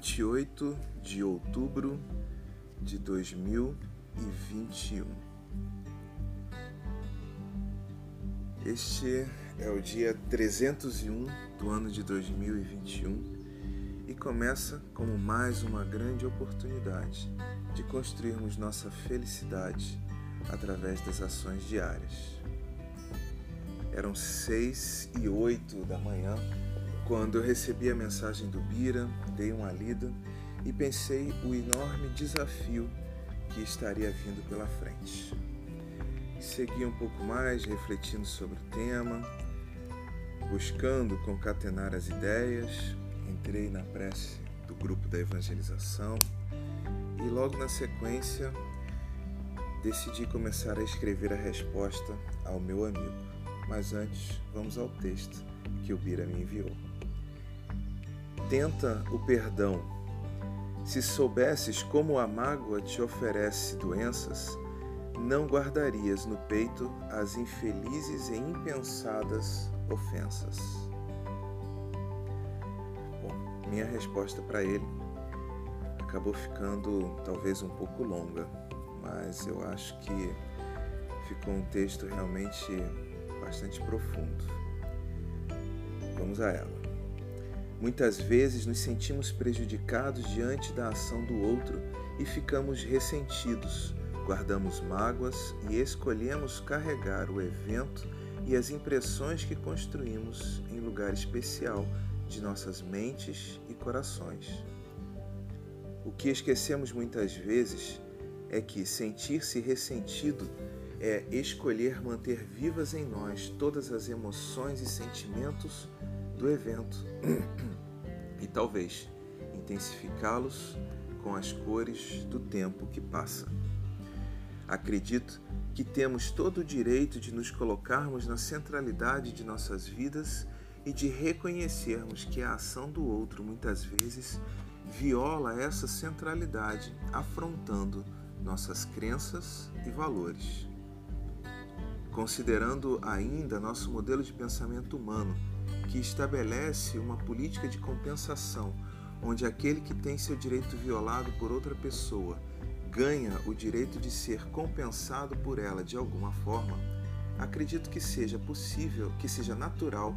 28 de outubro de 2021. Este é o dia 301 do ano de 2021 e começa como mais uma grande oportunidade de construirmos nossa felicidade através das ações diárias. Eram seis e oito da manhã quando eu recebi a mensagem do Bira, dei uma lida e pensei o enorme desafio que estaria vindo pela frente. Segui um pouco mais, refletindo sobre o tema, buscando concatenar as ideias, entrei na prece do grupo da evangelização e logo na sequência decidi começar a escrever a resposta ao meu amigo. Mas antes, vamos ao texto que o Bira me enviou tenta o perdão. Se soubesses como a mágoa te oferece doenças, não guardarias no peito as infelizes e impensadas ofensas. Bom, minha resposta para ele acabou ficando talvez um pouco longa, mas eu acho que ficou um texto realmente bastante profundo. Vamos a ela. Muitas vezes nos sentimos prejudicados diante da ação do outro e ficamos ressentidos, guardamos mágoas e escolhemos carregar o evento e as impressões que construímos em lugar especial de nossas mentes e corações. O que esquecemos muitas vezes é que sentir-se ressentido é escolher manter vivas em nós todas as emoções e sentimentos do evento e talvez intensificá-los com as cores do tempo que passa. Acredito que temos todo o direito de nos colocarmos na centralidade de nossas vidas e de reconhecermos que a ação do outro muitas vezes viola essa centralidade, afrontando nossas crenças e valores. Considerando ainda nosso modelo de pensamento humano, que estabelece uma política de compensação, onde aquele que tem seu direito violado por outra pessoa ganha o direito de ser compensado por ela de alguma forma, acredito que seja possível, que seja natural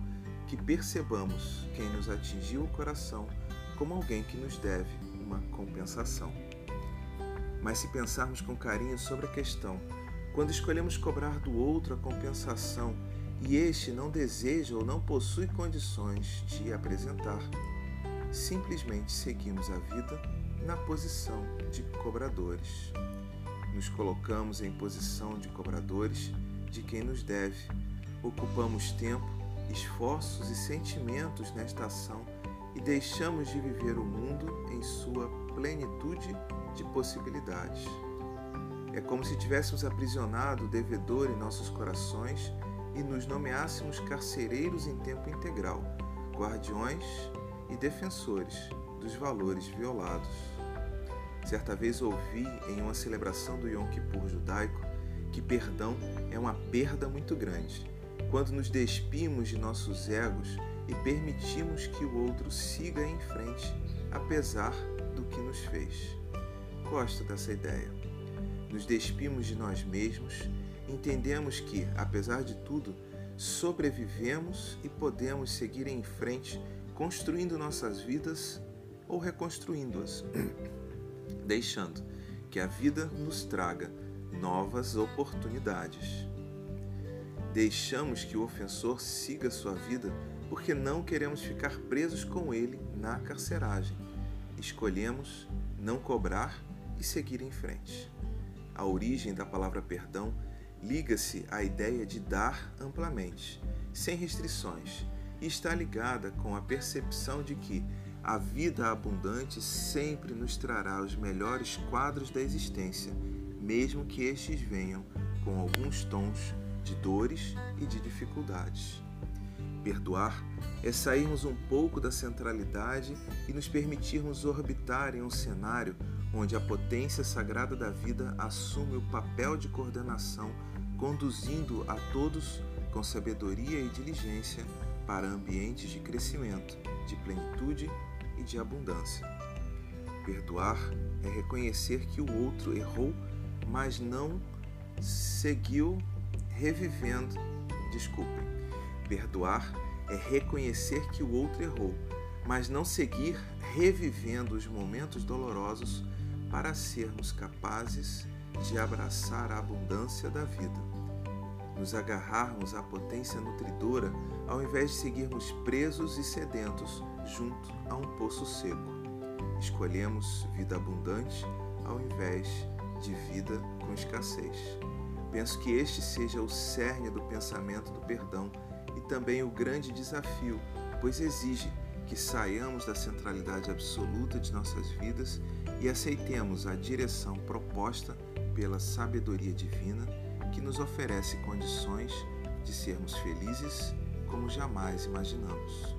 que percebamos quem nos atingiu o coração como alguém que nos deve uma compensação. Mas se pensarmos com carinho sobre a questão, quando escolhemos cobrar do outro a compensação e este não deseja ou não possui condições de apresentar, simplesmente seguimos a vida na posição de cobradores. Nos colocamos em posição de cobradores de quem nos deve, ocupamos tempo, esforços e sentimentos nesta ação e deixamos de viver o mundo em sua plenitude de possibilidades. É como se tivéssemos aprisionado o devedor em nossos corações e nos nomeássemos carcereiros em tempo integral, guardiões e defensores dos valores violados. Certa vez ouvi em uma celebração do Yom Kippur judaico que perdão é uma perda muito grande quando nos despimos de nossos egos e permitimos que o outro siga em frente apesar do que nos fez. Gosto dessa ideia. Nos despimos de nós mesmos entendemos que, apesar de tudo, sobrevivemos e podemos seguir em frente construindo nossas vidas ou reconstruindo-as, deixando que a vida nos traga novas oportunidades. Deixamos que o ofensor siga sua vida porque não queremos ficar presos com ele na carceragem. Escolhemos não cobrar e seguir em frente. A origem da palavra perdão liga-se à ideia de dar amplamente, sem restrições, e está ligada com a percepção de que a vida abundante sempre nos trará os melhores quadros da existência, mesmo que estes venham com alguns tons de dores e de dificuldades. Perdoar é sairmos um pouco da centralidade e nos permitirmos orbitar em um cenário onde a potência sagrada da vida assume o papel de coordenação conduzindo a todos com sabedoria e diligência para ambientes de crescimento, de plenitude e de abundância. Perdoar é reconhecer que o outro errou, mas não seguiu revivendo. Desculpem. Perdoar é reconhecer que o outro errou, mas não seguir revivendo os momentos dolorosos para sermos capazes de abraçar a abundância da vida. Nos agarrarmos à potência nutridora ao invés de seguirmos presos e sedentos junto a um poço seco. Escolhemos vida abundante ao invés de vida com escassez. Penso que este seja o cerne do pensamento do perdão e também o grande desafio, pois exige que saiamos da centralidade absoluta de nossas vidas e aceitemos a direção proposta pela sabedoria divina que nos oferece condições de sermos felizes como jamais imaginamos.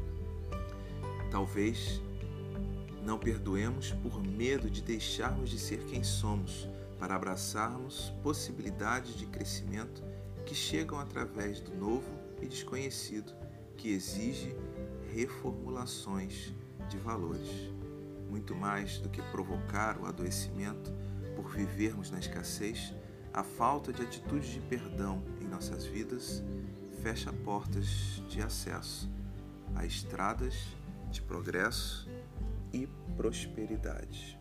Talvez não perdoemos por medo de deixarmos de ser quem somos, para abraçarmos possibilidades de crescimento que chegam através do novo e desconhecido, que exige reformulações de valores. Muito mais do que provocar o adoecimento por vivermos na escassez, a falta de atitude de perdão em nossas vidas fecha portas de acesso a estradas de progresso e prosperidade.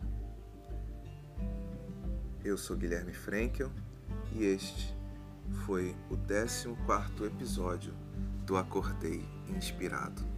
Eu sou Guilherme Frankel e este foi o 14 episódio do Acordei Inspirado.